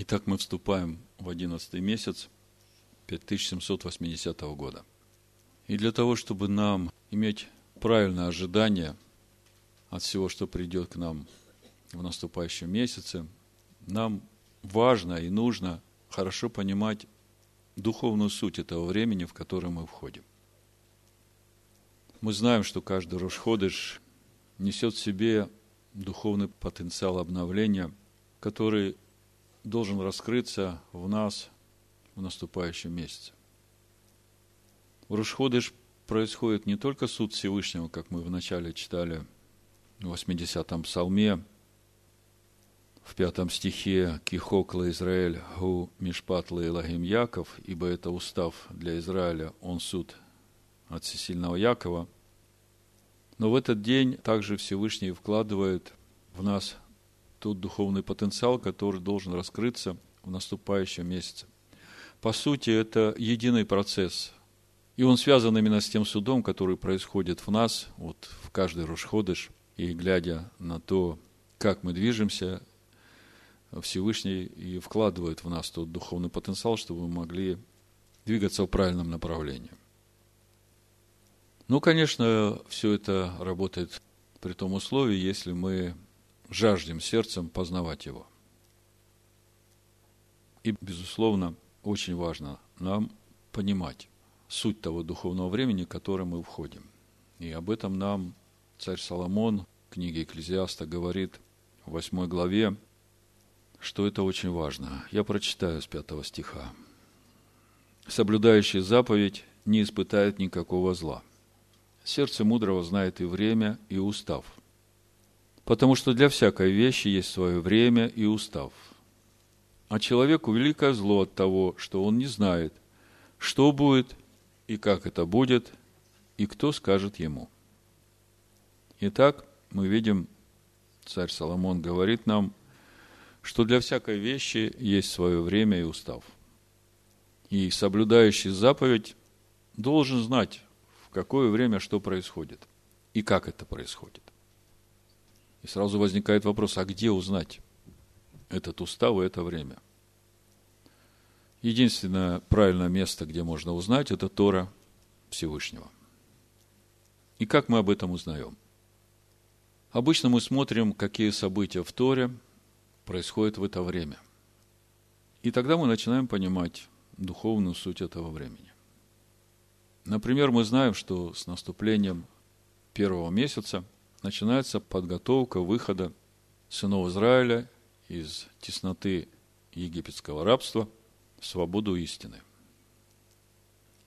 Итак, мы вступаем в 11 месяц 5780 года. И для того, чтобы нам иметь правильное ожидание от всего, что придет к нам в наступающем месяце, нам важно и нужно хорошо понимать духовную суть этого времени, в которое мы входим. Мы знаем, что каждый Рошходыш несет в себе духовный потенциал обновления, который должен раскрыться в нас в наступающем месяце. В Рушходыш происходит не только суд Всевышнего, как мы вначале читали в 80-м псалме, в пятом стихе «Кихокла Израиль гу мишпатла Илагим Яков», ибо это устав для Израиля, он суд от всесильного Якова. Но в этот день также Всевышний вкладывает в нас тот духовный потенциал, который должен раскрыться в наступающем месяце. По сути, это единый процесс. И он связан именно с тем судом, который происходит в нас, вот в каждый Рошходыш. И глядя на то, как мы движемся, Всевышний и вкладывает в нас тот духовный потенциал, чтобы мы могли двигаться в правильном направлении. Ну, конечно, все это работает при том условии, если мы жаждем сердцем познавать Его. И, безусловно, очень важно нам понимать суть того духовного времени, в которое мы входим. И об этом нам царь Соломон в книге Экклезиаста говорит в 8 главе, что это очень важно. Я прочитаю с 5 стиха. «Соблюдающий заповедь не испытает никакого зла. Сердце мудрого знает и время, и устав – Потому что для всякой вещи есть свое время и устав. А человеку великое зло от того, что он не знает, что будет и как это будет, и кто скажет ему. Итак, мы видим, царь Соломон говорит нам, что для всякой вещи есть свое время и устав. И соблюдающий заповедь должен знать, в какое время что происходит и как это происходит. И сразу возникает вопрос, а где узнать этот устав и это время? Единственное правильное место, где можно узнать, это Тора Всевышнего. И как мы об этом узнаем? Обычно мы смотрим, какие события в Торе происходят в это время. И тогда мы начинаем понимать духовную суть этого времени. Например, мы знаем, что с наступлением первого месяца – начинается подготовка выхода сынов Израиля из тесноты египетского рабства в свободу истины.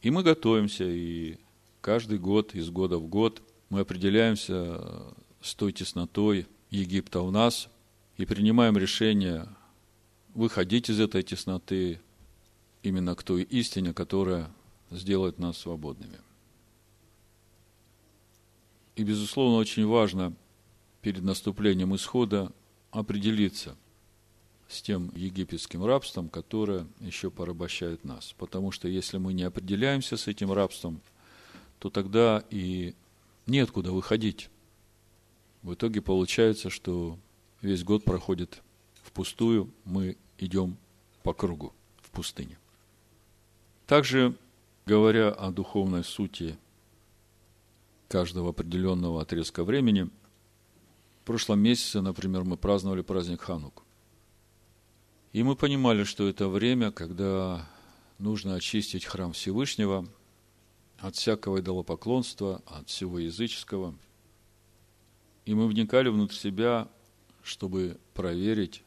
И мы готовимся, и каждый год, из года в год, мы определяемся с той теснотой Египта у нас и принимаем решение выходить из этой тесноты именно к той истине, которая сделает нас свободными – и, безусловно, очень важно перед наступлением исхода определиться с тем египетским рабством, которое еще порабощает нас. Потому что если мы не определяемся с этим рабством, то тогда и неоткуда выходить. В итоге получается, что весь год проходит впустую, мы идем по кругу в пустыне. Также, говоря о духовной сути каждого определенного отрезка времени. В прошлом месяце, например, мы праздновали праздник Ханук. И мы понимали, что это время, когда нужно очистить храм Всевышнего от всякого идолопоклонства, от всего языческого. И мы вникали внутрь себя, чтобы проверить,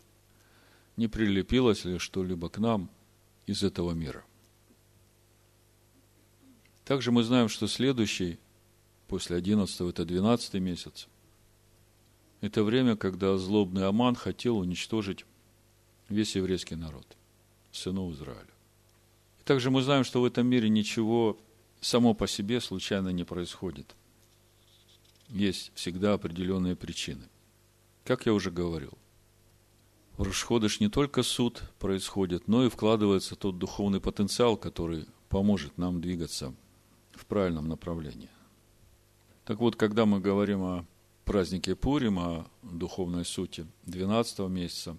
не прилепилось ли что-либо к нам из этого мира. Также мы знаем, что следующий после 11 это 12 месяц. Это время, когда злобный Аман хотел уничтожить весь еврейский народ, сынов Израиля. И также мы знаем, что в этом мире ничего само по себе случайно не происходит. Есть всегда определенные причины. Как я уже говорил, в Рушходыш не только суд происходит, но и вкладывается тот духовный потенциал, который поможет нам двигаться в правильном направлении. Так вот, когда мы говорим о празднике Пурим, о духовной сути 12 месяца,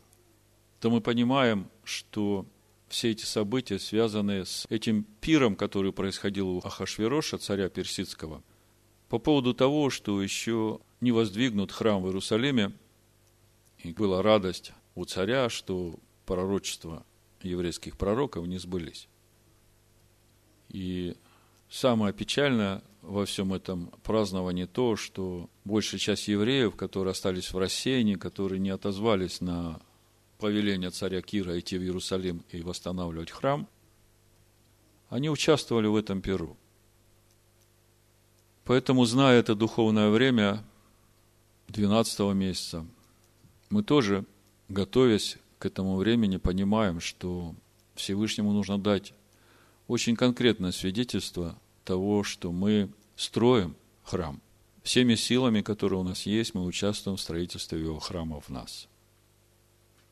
то мы понимаем, что все эти события связаны с этим пиром, который происходил у Ахашвероша, царя персидского, по поводу того, что еще не воздвигнут храм в Иерусалиме, и была радость у царя, что пророчества еврейских пророков не сбылись. И самое печальное во всем этом праздновании то, что большая часть евреев, которые остались в рассеянии, которые не отозвались на повеление царя Кира идти в Иерусалим и восстанавливать храм, они участвовали в этом перу. Поэтому, зная это духовное время 12 месяца, мы тоже, готовясь к этому времени, понимаем, что Всевышнему нужно дать очень конкретное свидетельство того, что мы строим храм. Всеми силами, которые у нас есть, мы участвуем в строительстве его храма в нас.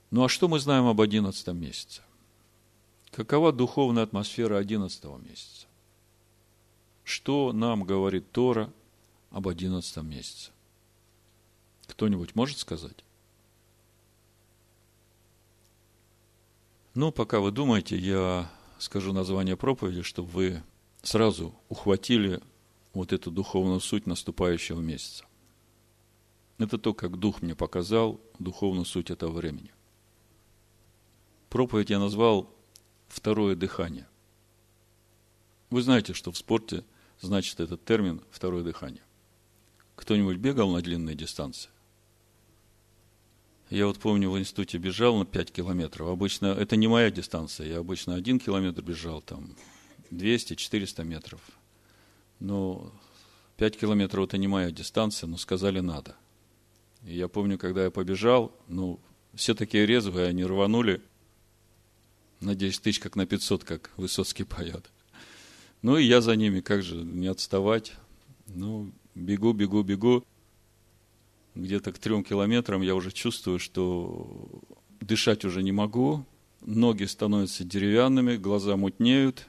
Ну а что мы знаем об одиннадцатом месяце? Какова духовная атмосфера одиннадцатого месяца? Что нам говорит Тора об одиннадцатом месяце? Кто-нибудь может сказать? Ну, пока вы думаете, я скажу название проповеди, чтобы вы сразу ухватили вот эту духовную суть наступающего месяца. Это то, как Дух мне показал духовную суть этого времени. Проповедь я назвал «Второе дыхание». Вы знаете, что в спорте значит этот термин «второе дыхание». Кто-нибудь бегал на длинные дистанции? Я вот помню, в институте бежал на 5 километров. Обычно это не моя дистанция. Я обычно один километр бежал, там 200-400 метров. Но 5 километров это не моя дистанция, но сказали надо. И я помню, когда я побежал, ну, все такие резвые, они рванули на 10 тысяч, как на 500, как Высоцкий поет. Ну, и я за ними, как же не отставать. Ну, бегу, бегу, бегу где-то к трем километрам я уже чувствую, что дышать уже не могу, ноги становятся деревянными, глаза мутнеют.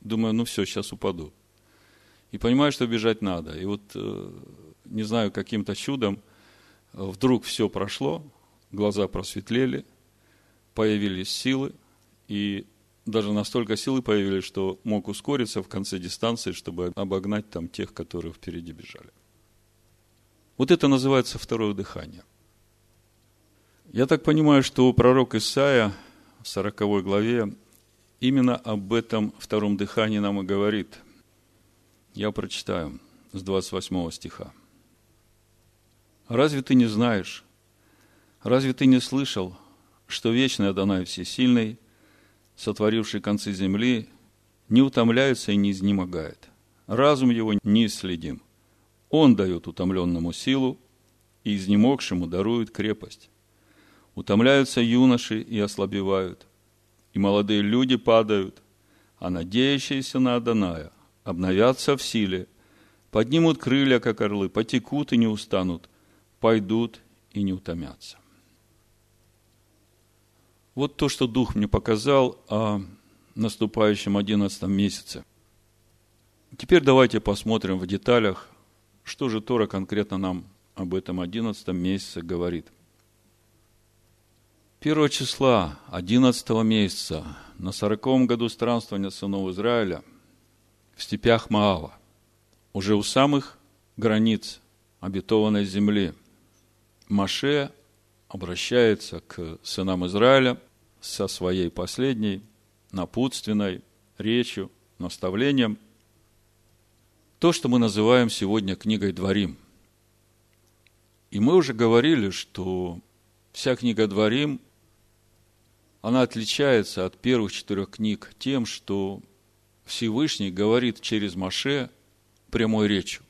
Думаю, ну все, сейчас упаду. И понимаю, что бежать надо. И вот, э, не знаю, каким-то чудом, вдруг все прошло, глаза просветлели, появились силы, и даже настолько силы появились, что мог ускориться в конце дистанции, чтобы обогнать там тех, которые впереди бежали. Вот это называется второе дыхание. Я так понимаю, что пророк Исаия в 40 главе именно об этом втором дыхании нам и говорит. Я прочитаю с 28 стиха. «Разве ты не знаешь, разве ты не слышал, что вечный Адонай Всесильный, сотворивший концы земли, не утомляется и не изнемогает? Разум его не исследим. Он дает утомленному силу, и изнемогшему дарует крепость. Утомляются юноши и ослабевают, и молодые люди падают, а надеющиеся на Адоная обновятся в силе, поднимут крылья, как орлы, потекут и не устанут, пойдут и не утомятся. Вот то, что Дух мне показал о наступающем одиннадцатом месяце. Теперь давайте посмотрим в деталях что же Тора конкретно нам об этом одиннадцатом месяце говорит? Первого числа одиннадцатого месяца на сороковом году странствования сынов Израиля в степях Маава, уже у самых границ обетованной земли, Маше обращается к сынам Израиля со своей последней напутственной речью, наставлением – то, что мы называем сегодня книгой Дворим. И мы уже говорили, что вся книга Дворим, она отличается от первых четырех книг тем, что Всевышний говорит через Маше прямой речью.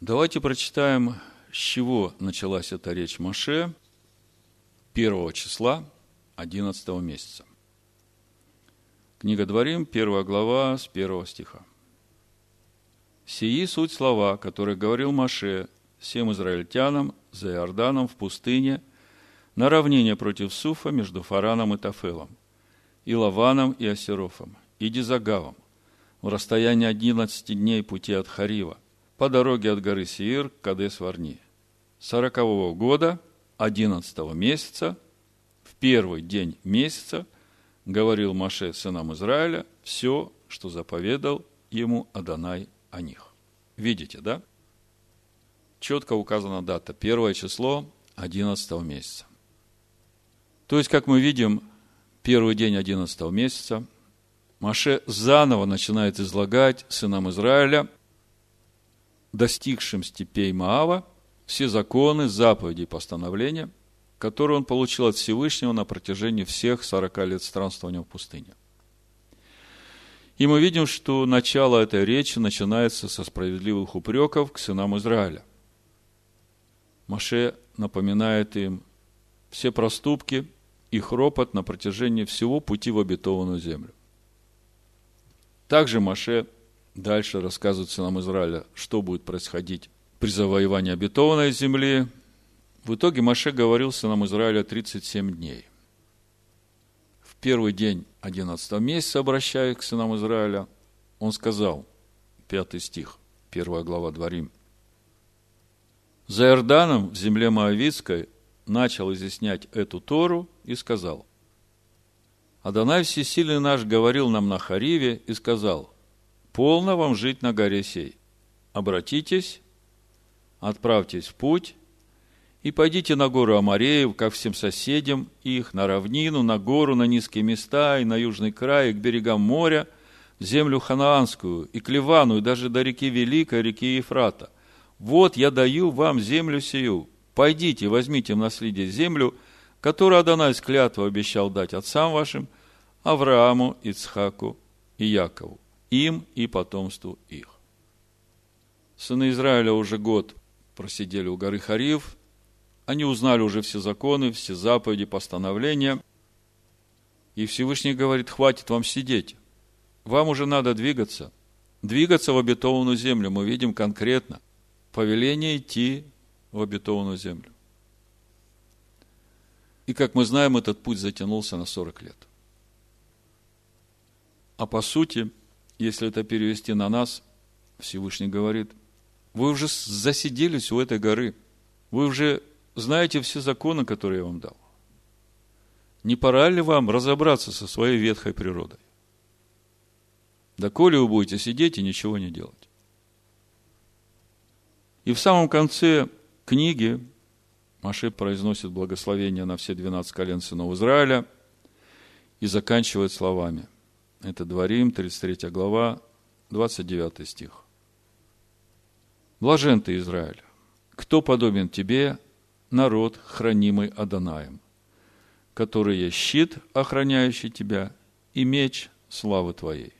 Давайте прочитаем, с чего началась эта речь Маше первого числа 11 месяца. Книга Дворим, первая глава, с первого стиха. Сии суть слова, которые говорил Маше всем израильтянам за Иорданом в пустыне на равнине против Суфа между Фараном и Тафелом, и Лаваном и Осерофом, и Дизагавом, в расстоянии 11 дней пути от Харива, по дороге от горы Сиир к Кадес-Варни, сорокового года, одиннадцатого месяца, первый день месяца говорил Маше сынам Израиля все, что заповедал ему Адонай о них. Видите, да? Четко указана дата. Первое число 11 месяца. То есть, как мы видим, первый день 11 месяца Маше заново начинает излагать сынам Израиля, достигшим степей Маава, все законы, заповеди и постановления, которые он получил от Всевышнего на протяжении всех 40 лет странствования в пустыне. И мы видим, что начало этой речи начинается со справедливых упреков к сынам Израиля. Маше напоминает им все проступки, их ропот на протяжении всего пути в обетованную землю. Также Маше дальше рассказывает сынам Израиля, что будет происходить при завоевании обетованной земли. В итоге Маше говорил сынам Израиля 37 дней. В первый день 11 месяца, обращаясь к сынам Израиля, он сказал, пятый стих, первая глава Дворим, «За Иорданом в земле Моавицкой начал изъяснять эту Тору и сказал, Адонай Всесильный наш говорил нам на Хариве и сказал, полно вам жить на горе сей. Обратитесь, отправьтесь в путь и пойдите на гору Амареев, как всем соседям их, на равнину, на гору, на низкие места и на южный край, и к берегам моря, землю ханаанскую, и к Ливану, и даже до реки Великой, реки Ефрата. Вот я даю вам землю сию. Пойдите, возьмите в наследие землю, которую Адонай с клятвой обещал дать отцам вашим, Аврааму, Ицхаку и Якову, им и потомству их. Сыны Израиля уже год просидели у горы Харив, они узнали уже все законы, все заповеди, постановления. И Всевышний говорит, хватит вам сидеть. Вам уже надо двигаться. Двигаться в обетованную землю. Мы видим конкретно повеление идти в обетованную землю. И, как мы знаем, этот путь затянулся на 40 лет. А по сути, если это перевести на нас, Всевышний говорит, вы уже засиделись у этой горы. Вы уже знаете все законы, которые я вам дал. Не пора ли вам разобраться со своей ветхой природой? Да коли вы будете сидеть и ничего не делать. И в самом конце книги Маше произносит благословение на все 12 колен сынов Израиля и заканчивает словами. Это Дворим, 33 глава, 29 стих. Блажен ты, Израиль! Кто подобен тебе, народ, хранимый Адонаем, который есть щит, охраняющий тебя, и меч славы твоей.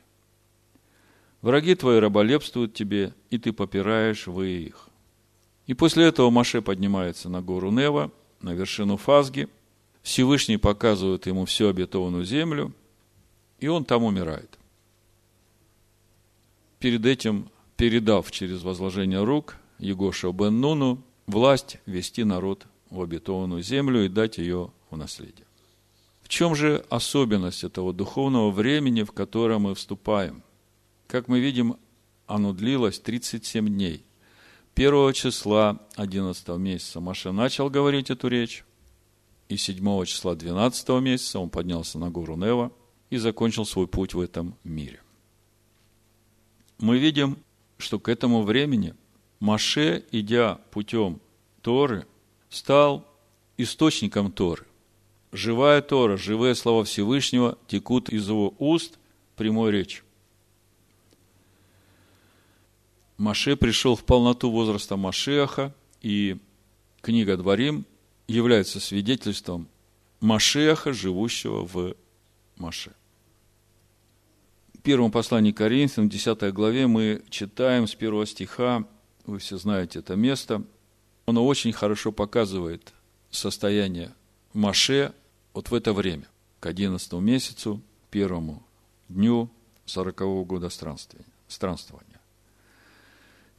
Враги твои раболепствуют тебе, и ты попираешь вы их. И после этого Маше поднимается на гору Нева, на вершину Фазги. Всевышний показывает ему всю обетованную землю, и он там умирает. Перед этим, передав через возложение рук Егоша бен Нуну власть вести народ в обетованную землю и дать ее в наследие. В чем же особенность этого духовного времени, в которое мы вступаем? Как мы видим, оно длилось 37 дней. Первого числа 11 месяца Маша начал говорить эту речь, и 7 числа 12 месяца он поднялся на гору Нева и закончил свой путь в этом мире. Мы видим, что к этому времени Маше, идя путем Торы, стал источником Торы. Живая Тора, живые слова Всевышнего текут из его уст прямой речи. Маше пришел в полноту возраста Машеха, и книга Дворим является свидетельством Машеха, живущего в Маше. В первом послании Коринфянам, 10 главе, мы читаем с первого стиха вы все знаете это место, оно очень хорошо показывает состояние Маше вот в это время, к 11 месяцу, первому дню 40 года странствования.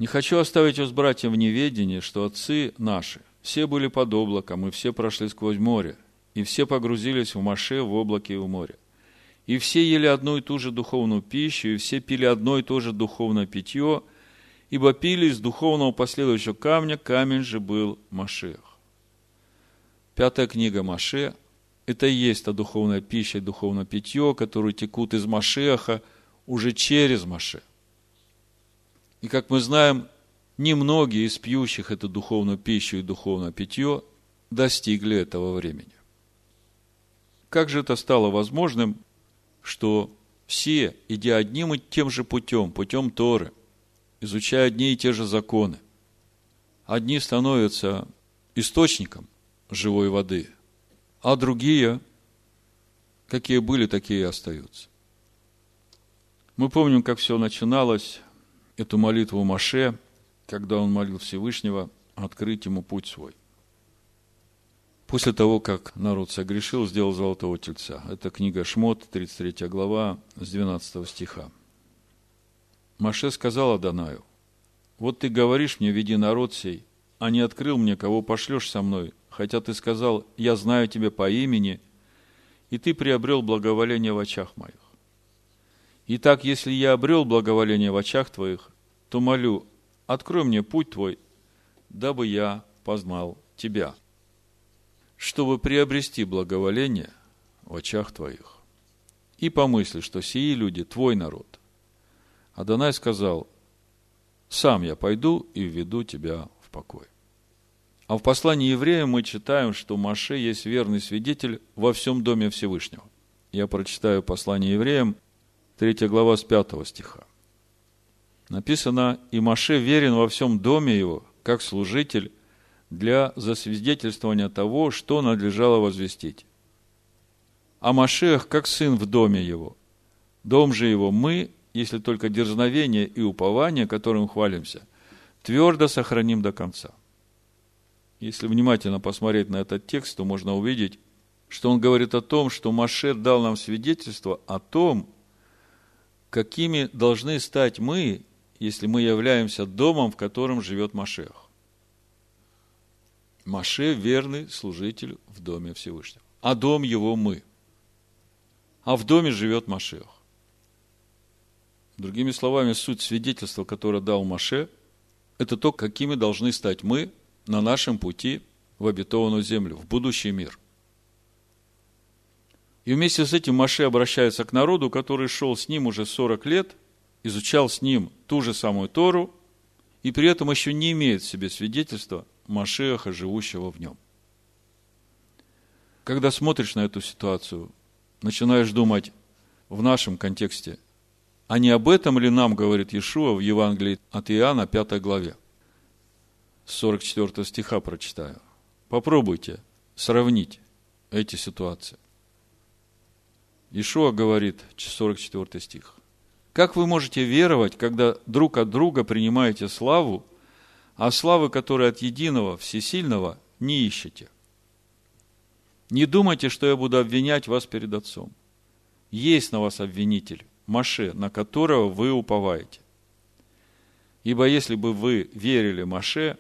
Не хочу оставить вас, братья, в неведении, что отцы наши все были под облаком, и все прошли сквозь море, и все погрузились в Маше в облаке и в море. И все ели одну и ту же духовную пищу, и все пили одно и то же духовное питье, ибо пили из духовного последующего камня, камень же был Машех. Пятая книга Маше, это и есть та духовная пища и духовное питье, которые текут из Машеха уже через Маше. И как мы знаем, немногие из пьющих эту духовную пищу и духовное питье достигли этого времени. Как же это стало возможным, что все, идя одним и тем же путем, путем Торы, изучая одни и те же законы, одни становятся источником живой воды, а другие, какие были, такие и остаются. Мы помним, как все начиналось, эту молитву Маше, когда он молил Всевышнего открыть ему путь свой. После того, как народ согрешил, сделал золотого тельца. Это книга Шмот, 33 глава, с 12 стиха. Маше сказал Адонаю, «Вот ты говоришь мне, веди народ сей, а не открыл мне, кого пошлешь со мной, хотя ты сказал, я знаю тебя по имени, и ты приобрел благоволение в очах моих. Итак, если я обрел благоволение в очах твоих, то молю, открой мне путь твой, дабы я познал тебя, чтобы приобрести благоволение в очах твоих. И помысли, что сии люди твой народ. Адонай сказал, сам я пойду и введу тебя в покой. А в послании евреям мы читаем, что Маше есть верный свидетель во всем доме Всевышнего. Я прочитаю послание евреям, 3 глава с 5 стиха. Написано, «И Маше верен во всем доме его, как служитель, для засвидетельствования того, что надлежало возвестить. А Машех, как сын в доме его. Дом же его мы, если только дерзновение и упование, которым хвалимся, твердо сохраним до конца». Если внимательно посмотреть на этот текст, то можно увидеть, что он говорит о том, что Маше дал нам свидетельство о том, какими должны стать мы, если мы являемся домом, в котором живет Машех. Маше – верный служитель в доме Всевышнего. А дом его мы. А в доме живет Машех. Другими словами, суть свидетельства, которое дал Маше, это то, какими должны стать мы – на нашем пути в обетованную землю, в будущий мир. И вместе с этим Маше обращается к народу, который шел с ним уже 40 лет, изучал с ним ту же самую Тору, и при этом еще не имеет в себе свидетельства Машеха, живущего в нем. Когда смотришь на эту ситуацию, начинаешь думать в нашем контексте, а не об этом ли нам говорит Иешуа в Евангелии от Иоанна, 5 главе? 44 стиха прочитаю. Попробуйте сравнить эти ситуации. Ишуа говорит, 44 стих. Как вы можете веровать, когда друг от друга принимаете славу, а славы, которая от единого, всесильного, не ищете? Не думайте, что я буду обвинять вас перед Отцом. Есть на вас обвинитель, Маше, на которого вы уповаете. Ибо если бы вы верили Маше,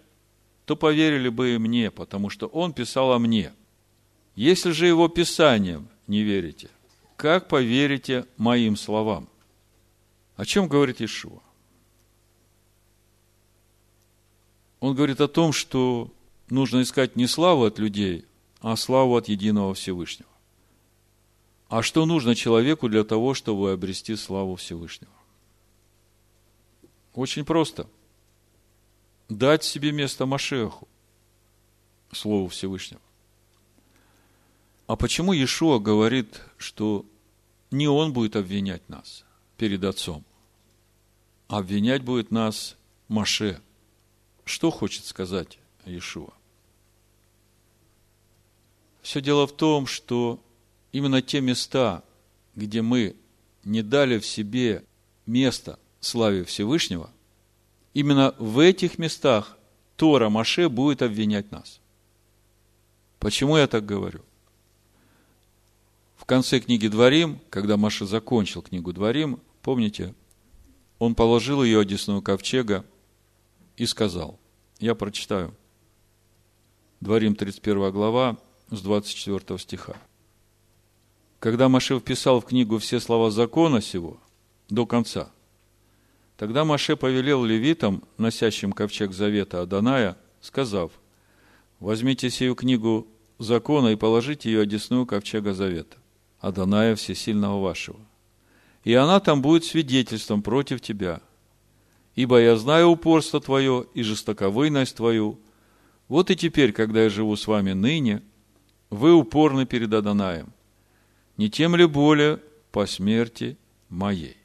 то поверили бы и мне, потому что он писал о мне. Если же его писанием не верите, как поверите моим словам? О чем говорит Ишуа? Он говорит о том, что нужно искать не славу от людей, а славу от единого Всевышнего. А что нужно человеку для того, чтобы обрести славу Всевышнего? Очень просто – дать себе место Машеху, Слову Всевышнего. А почему Иешуа говорит, что не он будет обвинять нас перед Отцом, а обвинять будет нас Маше? Что хочет сказать Иешуа? Все дело в том, что именно те места, где мы не дали в себе место славе Всевышнего – именно в этих местах Тора Маше будет обвинять нас. Почему я так говорю? В конце книги Дворим, когда Маше закончил книгу Дворим, помните, он положил ее одесную ковчега и сказал, я прочитаю, Дворим 31 глава с 24 стиха. Когда Маше вписал в книгу все слова закона сего до конца – Тогда Маше повелел левитам, носящим ковчег завета Аданая, сказав, «Возьмите сию книгу закона и положите ее одесную ковчега завета, Адоная Всесильного вашего. И она там будет свидетельством против тебя. Ибо я знаю упорство твое и жестоковыйность твою. Вот и теперь, когда я живу с вами ныне, вы упорны перед Адонаем. Не тем ли более по смерти моей.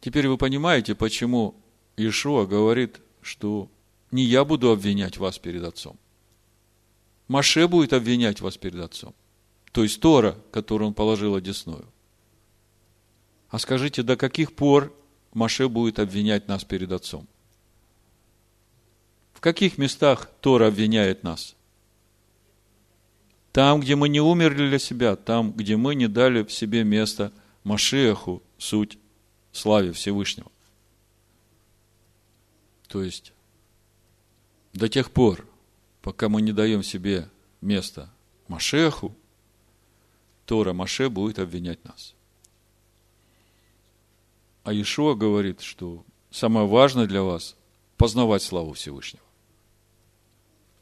Теперь вы понимаете, почему Ишуа говорит, что не я буду обвинять вас перед Отцом. Маше будет обвинять вас перед Отцом. То есть Тора, которую он положил одесную. А скажите, до каких пор Маше будет обвинять нас перед Отцом? В каких местах Тора обвиняет нас? Там, где мы не умерли для себя, там, где мы не дали в себе место Машеху, суть славе Всевышнего. То есть, до тех пор, пока мы не даем себе место Машеху, Тора Маше будет обвинять нас. А Иешуа говорит, что самое важное для вас – познавать славу Всевышнего.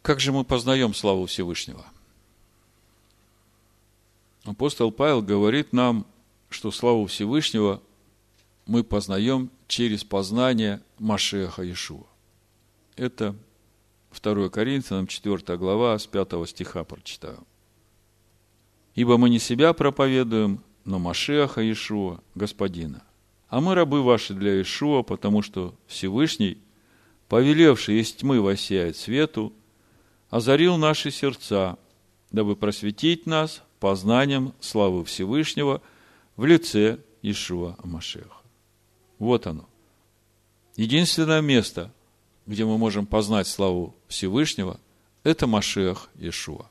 Как же мы познаем славу Всевышнего? Апостол Павел говорит нам, что славу Всевышнего мы познаем через познание Машеха Иешуа. Это 2 Коринфянам 4 глава с 5 стиха прочитаю. «Ибо мы не себя проповедуем, но Машеха Иешуа, Господина. А мы рабы ваши для Иешуа, потому что Всевышний, повелевший из тьмы воссеять свету, озарил наши сердца, дабы просветить нас познанием славы Всевышнего в лице Ишуа Амашеха. Вот оно. Единственное место, где мы можем познать славу Всевышнего, это Машех Иешуа,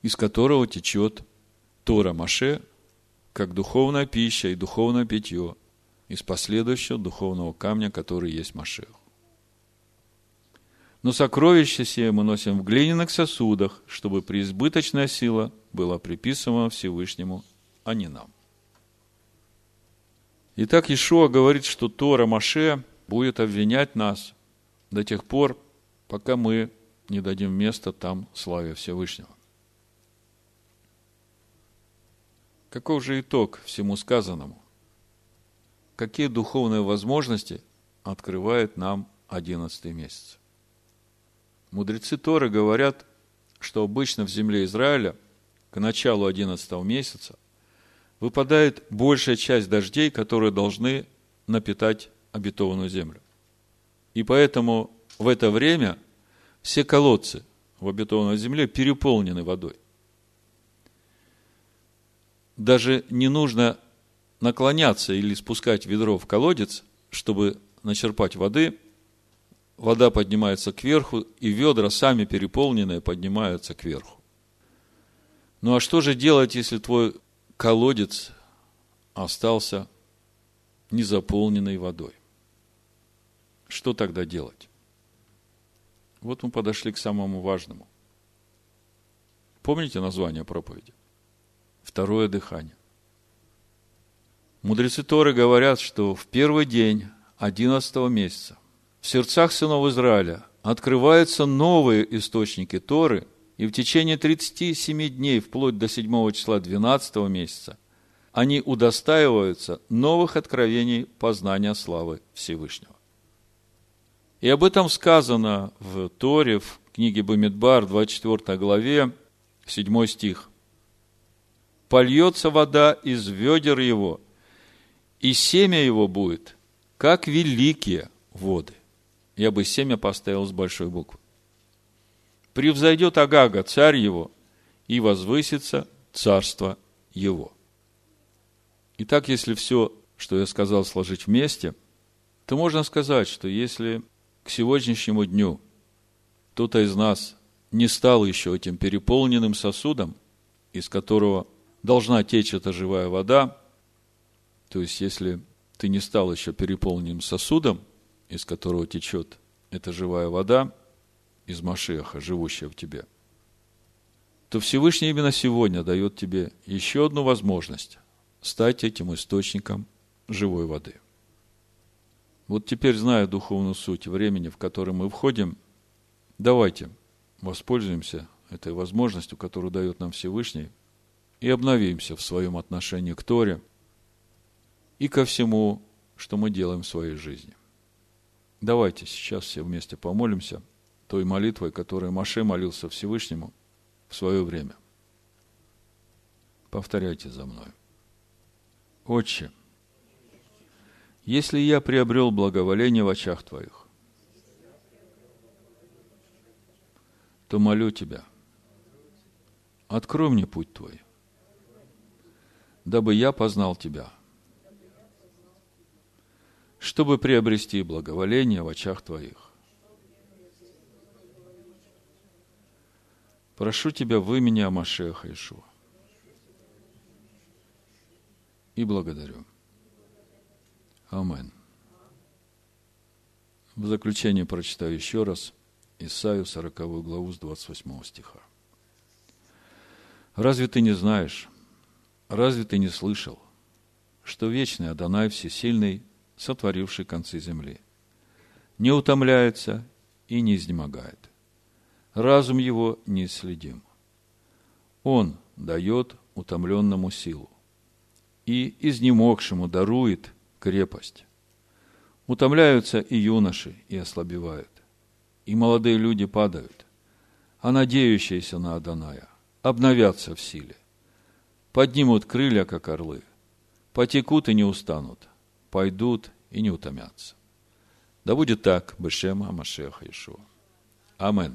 из которого течет Тора Маше, как духовная пища и духовное питье, из последующего духовного камня, который есть Машех. Но сокровище сие мы носим в глиняных сосудах, чтобы преизбыточная сила была приписана Всевышнему, а не нам. Итак, Ишуа говорит, что Тора Маше будет обвинять нас до тех пор, пока мы не дадим места там славе Всевышнего. Каков же итог всему сказанному? Какие духовные возможности открывает нам одиннадцатый месяц? Мудрецы Торы говорят, что обычно в земле Израиля к началу одиннадцатого месяца выпадает большая часть дождей, которые должны напитать обетованную землю. И поэтому в это время все колодцы в обетованной земле переполнены водой. Даже не нужно наклоняться или спускать ведро в колодец, чтобы начерпать воды. Вода поднимается кверху, и ведра, сами переполненные, поднимаются кверху. Ну а что же делать, если твой колодец остался незаполненной водой. Что тогда делать? Вот мы подошли к самому важному. Помните название проповеди? Второе дыхание. Мудрецы Торы говорят, что в первый день одиннадцатого месяца в сердцах сынов Израиля открываются новые источники Торы – и в течение 37 дней, вплоть до 7 числа 12 месяца, они удостаиваются новых откровений познания славы Всевышнего. И об этом сказано в Торе, в книге Бамидбар, 24 главе, 7 стих. «Польется вода из ведер его, и семя его будет, как великие воды». Я бы семя поставил с большой буквы превзойдет Агага, царь его, и возвысится царство его. Итак, если все, что я сказал, сложить вместе, то можно сказать, что если к сегодняшнему дню кто-то из нас не стал еще этим переполненным сосудом, из которого должна течь эта живая вода, то есть если ты не стал еще переполненным сосудом, из которого течет эта живая вода – из Машеха, живущего в тебе, то Всевышний именно сегодня дает тебе еще одну возможность стать этим источником живой воды. Вот теперь, зная духовную суть времени, в которое мы входим, Давайте воспользуемся этой возможностью, которую дает нам Всевышний, и обновимся в своем отношении к Торе и ко всему, что мы делаем в своей жизни. Давайте сейчас все вместе помолимся той молитвой, которой Маше молился Всевышнему в свое время. Повторяйте за мной. Отче, если я приобрел благоволение в очах Твоих, то молю Тебя, открой мне путь Твой, дабы я познал Тебя, чтобы приобрести благоволение в очах Твоих. Прошу Тебя в имени Амашеха Ишуа. И благодарю. Амин. В заключение прочитаю еще раз Исаию 40 главу с 28 стиха. Разве ты не знаешь, разве ты не слышал, что вечный Адонай Всесильный, сотворивший концы земли, не утомляется и не изнемогает. Разум его неисследим. Он дает утомленному силу и изнемогшему дарует крепость. Утомляются и юноши, и ослабевают, и молодые люди падают, а надеющиеся на Адоная обновятся в силе, поднимут крылья, как орлы, потекут и не устанут, пойдут и не утомятся. Да будет так, Бешема Машеха Ишуа. Аминь.